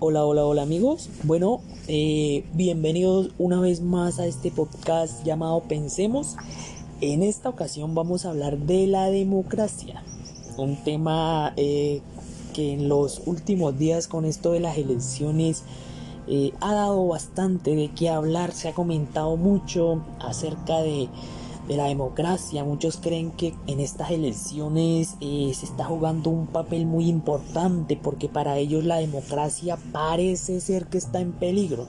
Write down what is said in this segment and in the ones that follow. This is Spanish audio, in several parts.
Hola, hola, hola amigos. Bueno, eh, bienvenidos una vez más a este podcast llamado Pensemos. En esta ocasión vamos a hablar de la democracia, un tema eh, que en los últimos días con esto de las elecciones eh, ha dado bastante de qué hablar, se ha comentado mucho acerca de de la democracia. Muchos creen que en estas elecciones eh, se está jugando un papel muy importante porque para ellos la democracia parece ser que está en peligro.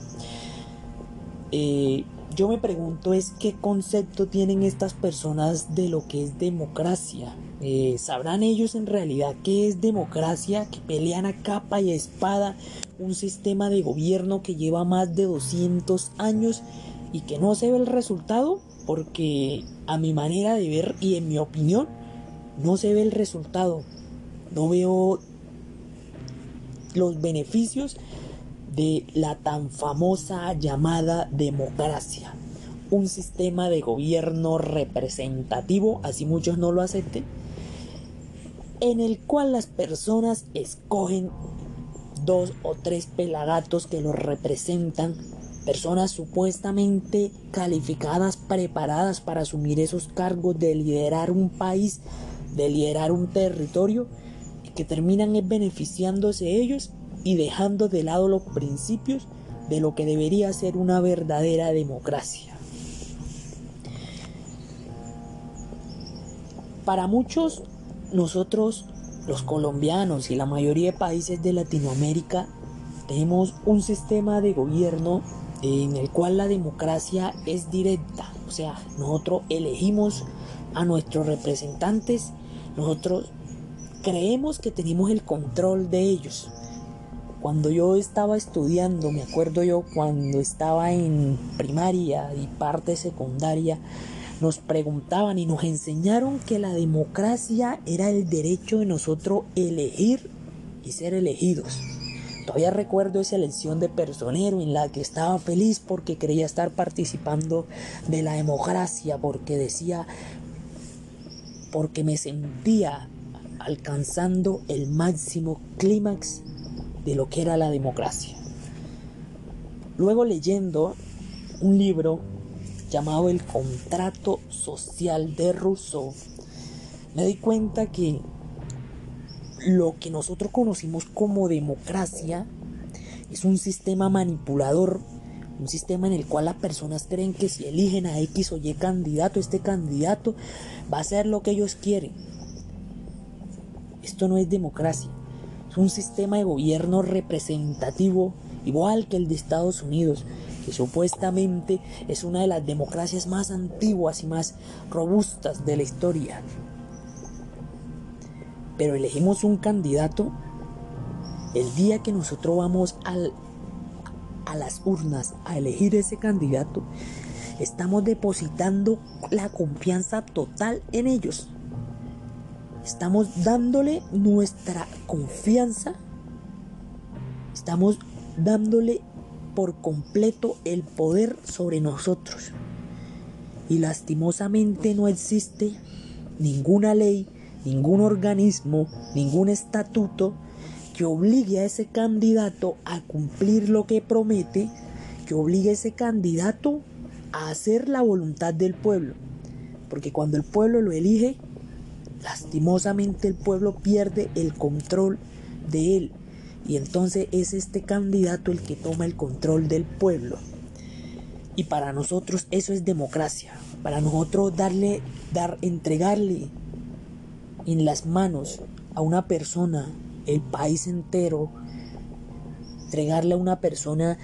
Eh, yo me pregunto es qué concepto tienen estas personas de lo que es democracia. Eh, ¿Sabrán ellos en realidad qué es democracia? Que pelean a capa y espada un sistema de gobierno que lleva más de 200 años y que no se ve el resultado porque a mi manera de ver y en mi opinión no se ve el resultado. No veo los beneficios de la tan famosa llamada democracia. Un sistema de gobierno representativo, así muchos no lo acepten, en el cual las personas escogen dos o tres pelagatos que los representan personas supuestamente calificadas, preparadas para asumir esos cargos de liderar un país, de liderar un territorio, que terminan beneficiándose ellos y dejando de lado los principios de lo que debería ser una verdadera democracia. Para muchos, nosotros, los colombianos y la mayoría de países de Latinoamérica, tenemos un sistema de gobierno en el cual la democracia es directa, o sea, nosotros elegimos a nuestros representantes, nosotros creemos que tenemos el control de ellos. Cuando yo estaba estudiando, me acuerdo yo cuando estaba en primaria y parte secundaria, nos preguntaban y nos enseñaron que la democracia era el derecho de nosotros elegir y ser elegidos. Todavía recuerdo esa elección de personero en la que estaba feliz porque creía estar participando de la democracia, porque decía, porque me sentía alcanzando el máximo clímax de lo que era la democracia. Luego leyendo un libro llamado El contrato social de Rousseau, me di cuenta que lo que nosotros conocimos como democracia es un sistema manipulador, un sistema en el cual las personas creen que si eligen a X o Y candidato, este candidato va a ser lo que ellos quieren. Esto no es democracia, es un sistema de gobierno representativo igual que el de Estados Unidos, que supuestamente es una de las democracias más antiguas y más robustas de la historia pero elegimos un candidato, el día que nosotros vamos a las urnas a elegir ese candidato, estamos depositando la confianza total en ellos. Estamos dándole nuestra confianza. Estamos dándole por completo el poder sobre nosotros. Y lastimosamente no existe ninguna ley ningún organismo, ningún estatuto que obligue a ese candidato a cumplir lo que promete, que obligue a ese candidato a hacer la voluntad del pueblo. Porque cuando el pueblo lo elige, lastimosamente el pueblo pierde el control de él. Y entonces es este candidato el que toma el control del pueblo. Y para nosotros eso es democracia. Para nosotros darle, dar, entregarle en las manos a una persona, el país entero, entregarle a una persona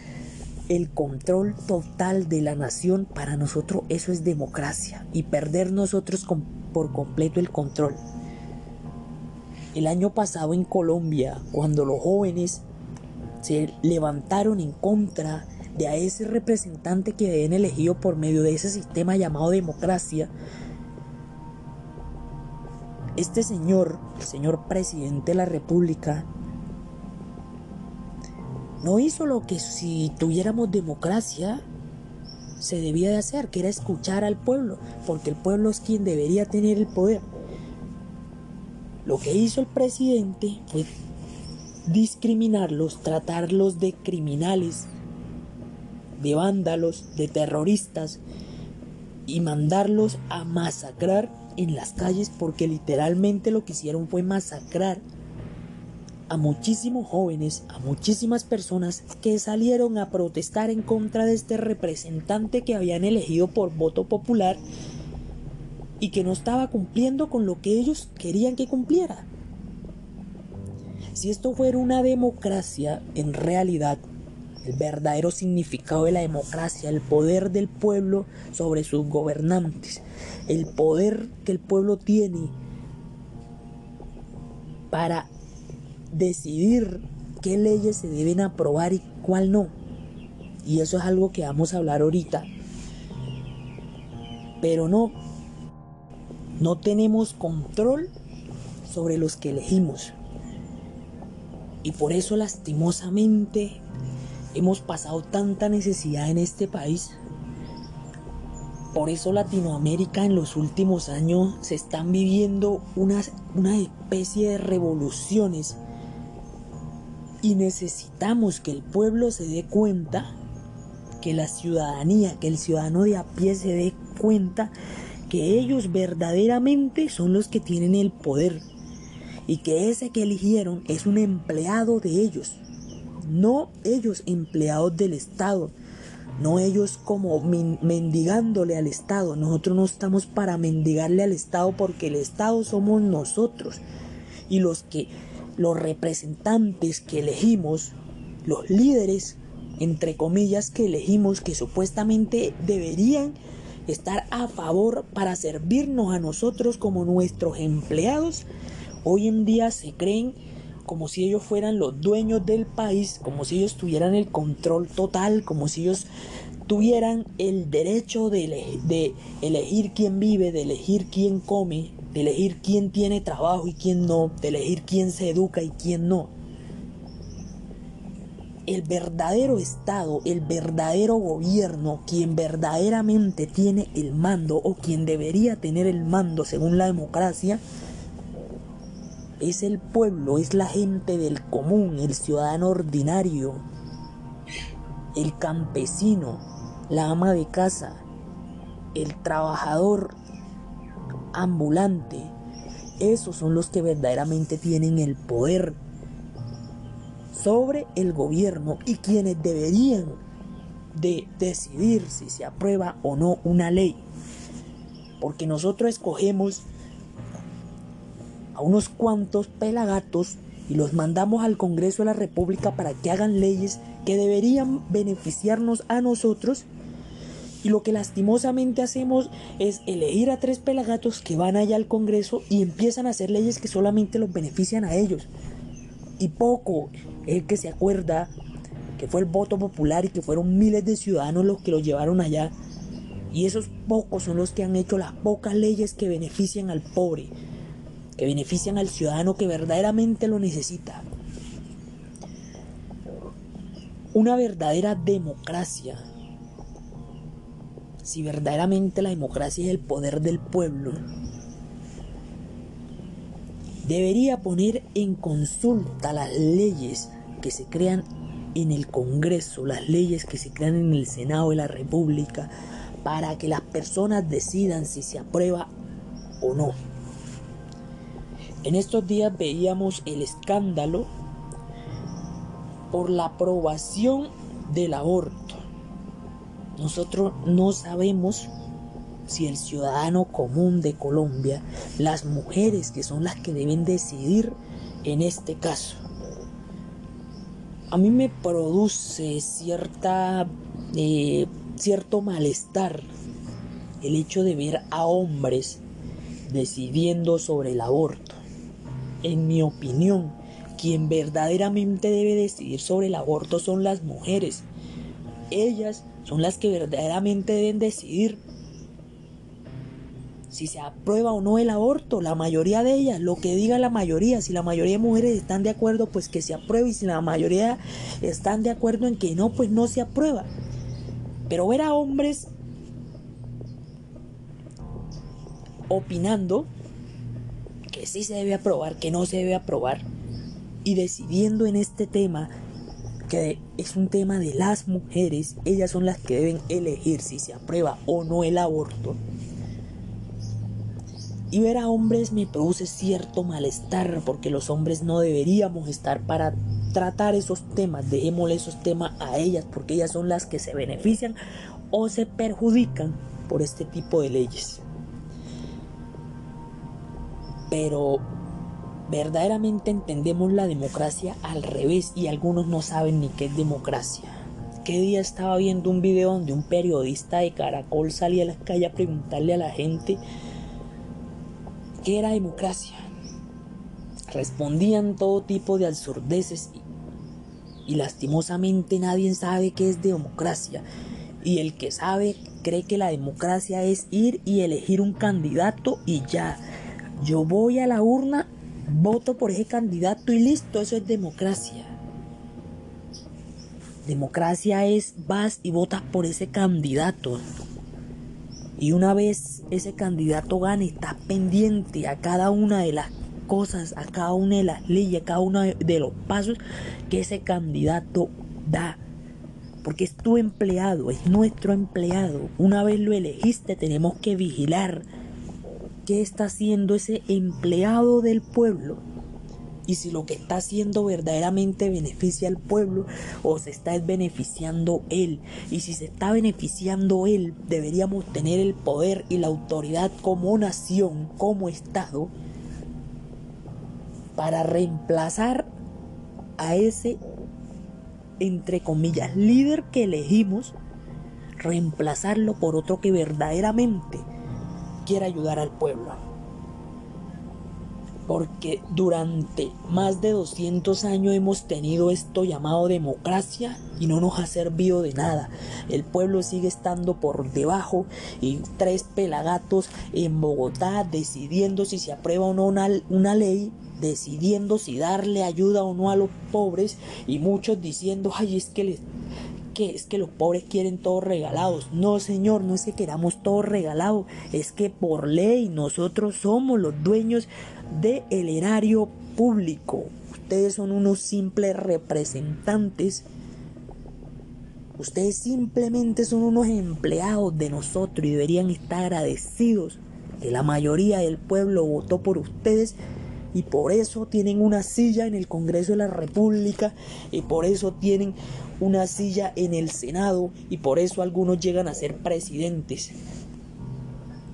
el control total de la nación, para nosotros eso es democracia y perder nosotros por completo el control. El año pasado en Colombia, cuando los jóvenes se levantaron en contra de a ese representante que habían elegido por medio de ese sistema llamado democracia, este señor, el señor presidente de la República, no hizo lo que si tuviéramos democracia se debía de hacer, que era escuchar al pueblo, porque el pueblo es quien debería tener el poder. Lo que hizo el presidente fue discriminarlos, tratarlos de criminales, de vándalos, de terroristas y mandarlos a masacrar en las calles porque literalmente lo que hicieron fue masacrar a muchísimos jóvenes, a muchísimas personas que salieron a protestar en contra de este representante que habían elegido por voto popular y que no estaba cumpliendo con lo que ellos querían que cumpliera. Si esto fuera una democracia, en realidad, el verdadero significado de la democracia, el poder del pueblo sobre sus gobernantes, el poder que el pueblo tiene para decidir qué leyes se deben aprobar y cuál no. Y eso es algo que vamos a hablar ahorita. Pero no, no tenemos control sobre los que elegimos. Y por eso lastimosamente hemos pasado tanta necesidad en este país. Por eso Latinoamérica en los últimos años se están viviendo una, una especie de revoluciones y necesitamos que el pueblo se dé cuenta, que la ciudadanía, que el ciudadano de a pie se dé cuenta que ellos verdaderamente son los que tienen el poder y que ese que eligieron es un empleado de ellos, no ellos empleados del Estado, no ellos como mendigándole al Estado. Nosotros no estamos para mendigarle al Estado porque el Estado somos nosotros y los que los representantes que elegimos, los líderes, entre comillas, que elegimos, que supuestamente deberían estar a favor para servirnos a nosotros como nuestros empleados, hoy en día se creen como si ellos fueran los dueños del país, como si ellos tuvieran el control total, como si ellos tuvieran el derecho de, de elegir quién vive, de elegir quién come, de elegir quién tiene trabajo y quién no, de elegir quién se educa y quién no. El verdadero Estado, el verdadero gobierno, quien verdaderamente tiene el mando o quien debería tener el mando según la democracia, es el pueblo, es la gente del común, el ciudadano ordinario, el campesino, la ama de casa, el trabajador ambulante. Esos son los que verdaderamente tienen el poder sobre el gobierno y quienes deberían de decidir si se aprueba o no una ley. Porque nosotros escogemos a unos cuantos pelagatos y los mandamos al Congreso de la República para que hagan leyes que deberían beneficiarnos a nosotros y lo que lastimosamente hacemos es elegir a tres pelagatos que van allá al Congreso y empiezan a hacer leyes que solamente los benefician a ellos. Y poco el que se acuerda que fue el voto popular y que fueron miles de ciudadanos los que lo llevaron allá. Y esos pocos son los que han hecho las pocas leyes que benefician al pobre, que benefician al ciudadano que verdaderamente lo necesita. Una verdadera democracia si verdaderamente la democracia es el poder del pueblo, debería poner en consulta las leyes que se crean en el Congreso, las leyes que se crean en el Senado de la República, para que las personas decidan si se aprueba o no. En estos días veíamos el escándalo por la aprobación del aborto. Nosotros no sabemos si el ciudadano común de Colombia, las mujeres que son las que deben decidir en este caso. A mí me produce cierta, eh, cierto malestar el hecho de ver a hombres decidiendo sobre el aborto. En mi opinión, quien verdaderamente debe decidir sobre el aborto son las mujeres. Ellas son las que verdaderamente deben decidir si se aprueba o no el aborto, la mayoría de ellas, lo que diga la mayoría, si la mayoría de mujeres están de acuerdo, pues que se apruebe, y si la mayoría están de acuerdo en que no, pues no se aprueba. Pero ver a hombres opinando que sí se debe aprobar, que no se debe aprobar, y decidiendo en este tema que es un tema de las mujeres, ellas son las que deben elegir si se aprueba o no el aborto. Y ver a hombres me produce cierto malestar porque los hombres no deberíamos estar para tratar esos temas, dejémosle esos temas a ellas porque ellas son las que se benefician o se perjudican por este tipo de leyes. Pero verdaderamente entendemos la democracia al revés y algunos no saben ni qué es democracia. ¿Qué día estaba viendo un video donde un periodista de Caracol salía a la calle a preguntarle a la gente qué era democracia? Respondían todo tipo de absurdeces y, y lastimosamente nadie sabe qué es democracia. Y el que sabe cree que la democracia es ir y elegir un candidato y ya. Yo voy a la urna voto por ese candidato y listo, eso es democracia. Democracia es vas y votas por ese candidato. Y una vez ese candidato gane, está pendiente a cada una de las cosas, a cada una de las leyes, a cada uno de los pasos que ese candidato da. Porque es tu empleado, es nuestro empleado. Una vez lo elegiste, tenemos que vigilar qué está haciendo ese empleado del pueblo y si lo que está haciendo verdaderamente beneficia al pueblo o se está beneficiando él. Y si se está beneficiando él, deberíamos tener el poder y la autoridad como nación, como Estado, para reemplazar a ese, entre comillas, líder que elegimos, reemplazarlo por otro que verdaderamente quiere ayudar al pueblo. Porque durante más de 200 años hemos tenido esto llamado democracia y no nos ha servido de nada. El pueblo sigue estando por debajo y tres pelagatos en Bogotá decidiendo si se aprueba o no una, una ley decidiendo si darle ayuda o no a los pobres y muchos diciendo, ay, es que les que es que los pobres quieren todos regalados. No, Señor, no es que queramos todo regalado, es que por ley nosotros somos los dueños del el erario público. Ustedes son unos simples representantes. Ustedes simplemente son unos empleados de nosotros y deberían estar agradecidos que la mayoría del pueblo votó por ustedes y por eso tienen una silla en el Congreso de la República y por eso tienen una silla en el Senado y por eso algunos llegan a ser presidentes.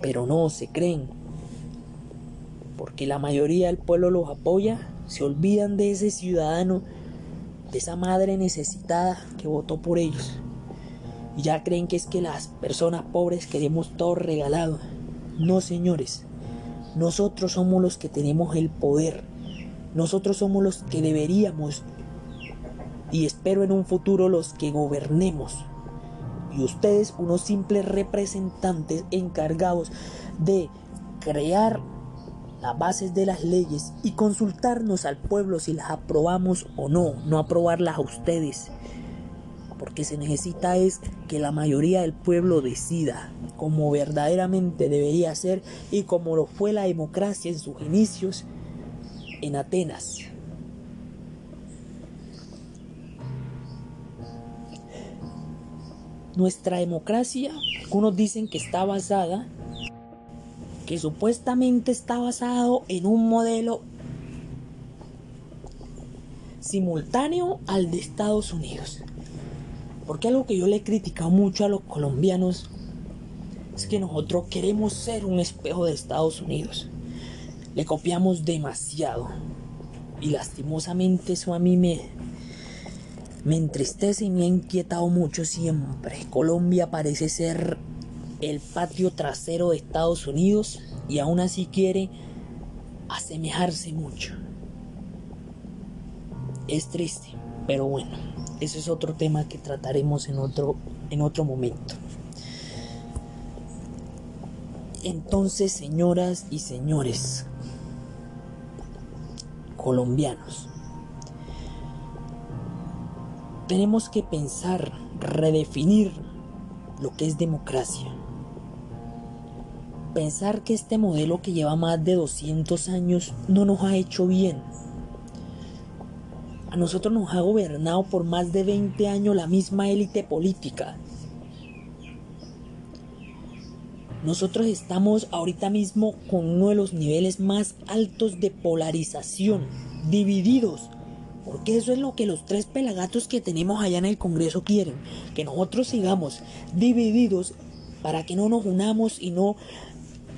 Pero no se creen, porque la mayoría del pueblo los apoya, se olvidan de ese ciudadano, de esa madre necesitada que votó por ellos. Y ya creen que es que las personas pobres queremos todo regalado. No, señores, nosotros somos los que tenemos el poder. Nosotros somos los que deberíamos y espero en un futuro los que gobernemos. Y ustedes, unos simples representantes encargados de crear las bases de las leyes y consultarnos al pueblo si las aprobamos o no, no aprobarlas a ustedes. Porque se necesita es que la mayoría del pueblo decida como verdaderamente debería ser y como lo fue la democracia en sus inicios en Atenas. Nuestra democracia, algunos dicen que está basada, que supuestamente está basado en un modelo simultáneo al de Estados Unidos. Porque algo que yo le he criticado mucho a los colombianos es que nosotros queremos ser un espejo de Estados Unidos. Le copiamos demasiado. Y lastimosamente eso a mí me, me entristece y me ha inquietado mucho siempre. Colombia parece ser el patio trasero de Estados Unidos y aún así quiere asemejarse mucho. Es triste, pero bueno, ese es otro tema que trataremos en otro, en otro momento. Entonces, señoras y señores colombianos, tenemos que pensar, redefinir lo que es democracia. Pensar que este modelo que lleva más de 200 años no nos ha hecho bien. A nosotros nos ha gobernado por más de 20 años la misma élite política. Nosotros estamos ahorita mismo con uno de los niveles más altos de polarización, divididos. Porque eso es lo que los tres pelagatos que tenemos allá en el Congreso quieren. Que nosotros sigamos divididos para que no nos unamos y no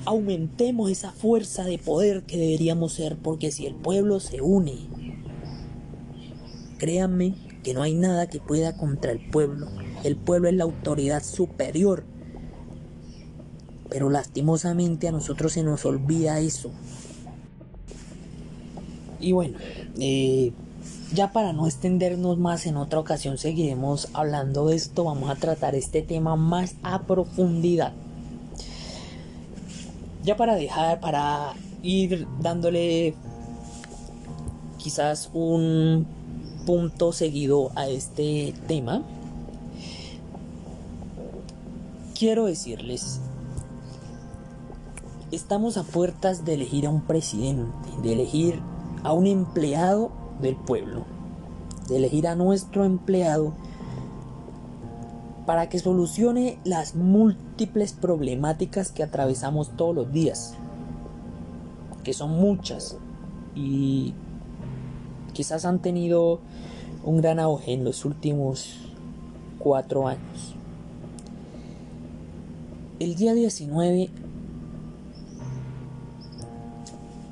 aumentemos esa fuerza de poder que deberíamos ser. Porque si el pueblo se une, créanme que no hay nada que pueda contra el pueblo. El pueblo es la autoridad superior. Pero lastimosamente a nosotros se nos olvida eso. Y bueno, eh, ya para no extendernos más en otra ocasión seguiremos hablando de esto, vamos a tratar este tema más a profundidad. Ya para dejar, para ir dándole quizás un punto seguido a este tema, quiero decirles, estamos a puertas de elegir a un presidente, de elegir a un empleado del pueblo, de elegir a nuestro empleado para que solucione las múltiples problemáticas que atravesamos todos los días, que son muchas y quizás han tenido un gran auge en los últimos cuatro años. El día 19,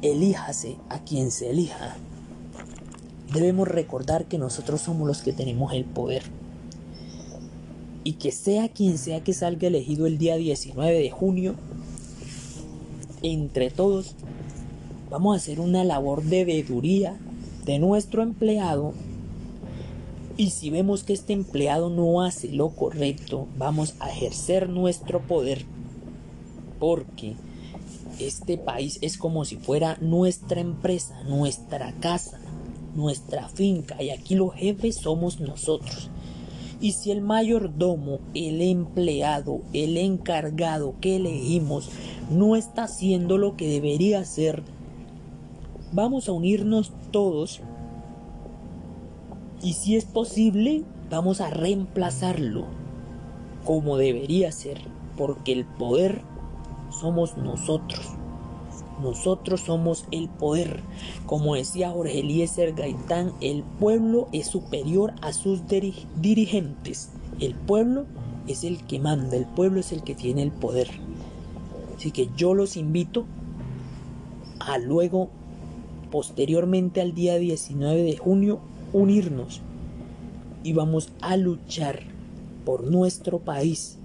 elíjase a quien se elija debemos recordar que nosotros somos los que tenemos el poder. Y que sea quien sea que salga elegido el día 19 de junio, entre todos vamos a hacer una labor de veeduría nuestro empleado. Y si vemos que este empleado no hace lo correcto, vamos a ejercer nuestro poder. Porque este país es como si fuera nuestra empresa, nuestra casa, nuestra finca. Y aquí los jefes somos nosotros. Y si el mayordomo, el empleado, el encargado que elegimos no está haciendo lo que debería hacer, vamos a unirnos todos y si es posible, vamos a reemplazarlo como debería ser, porque el poder somos nosotros. Nosotros somos el poder. Como decía Jorge Eliezer Gaitán, el pueblo es superior a sus dirigentes. El pueblo es el que manda, el pueblo es el que tiene el poder. Así que yo los invito a luego, posteriormente al día 19 de junio, unirnos y vamos a luchar por nuestro país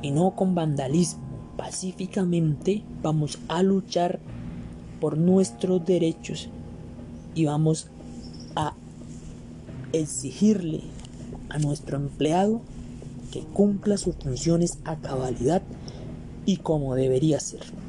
y no con vandalismo pacíficamente vamos a luchar por nuestros derechos y vamos a exigirle a nuestro empleado que cumpla sus funciones a cabalidad y como debería ser.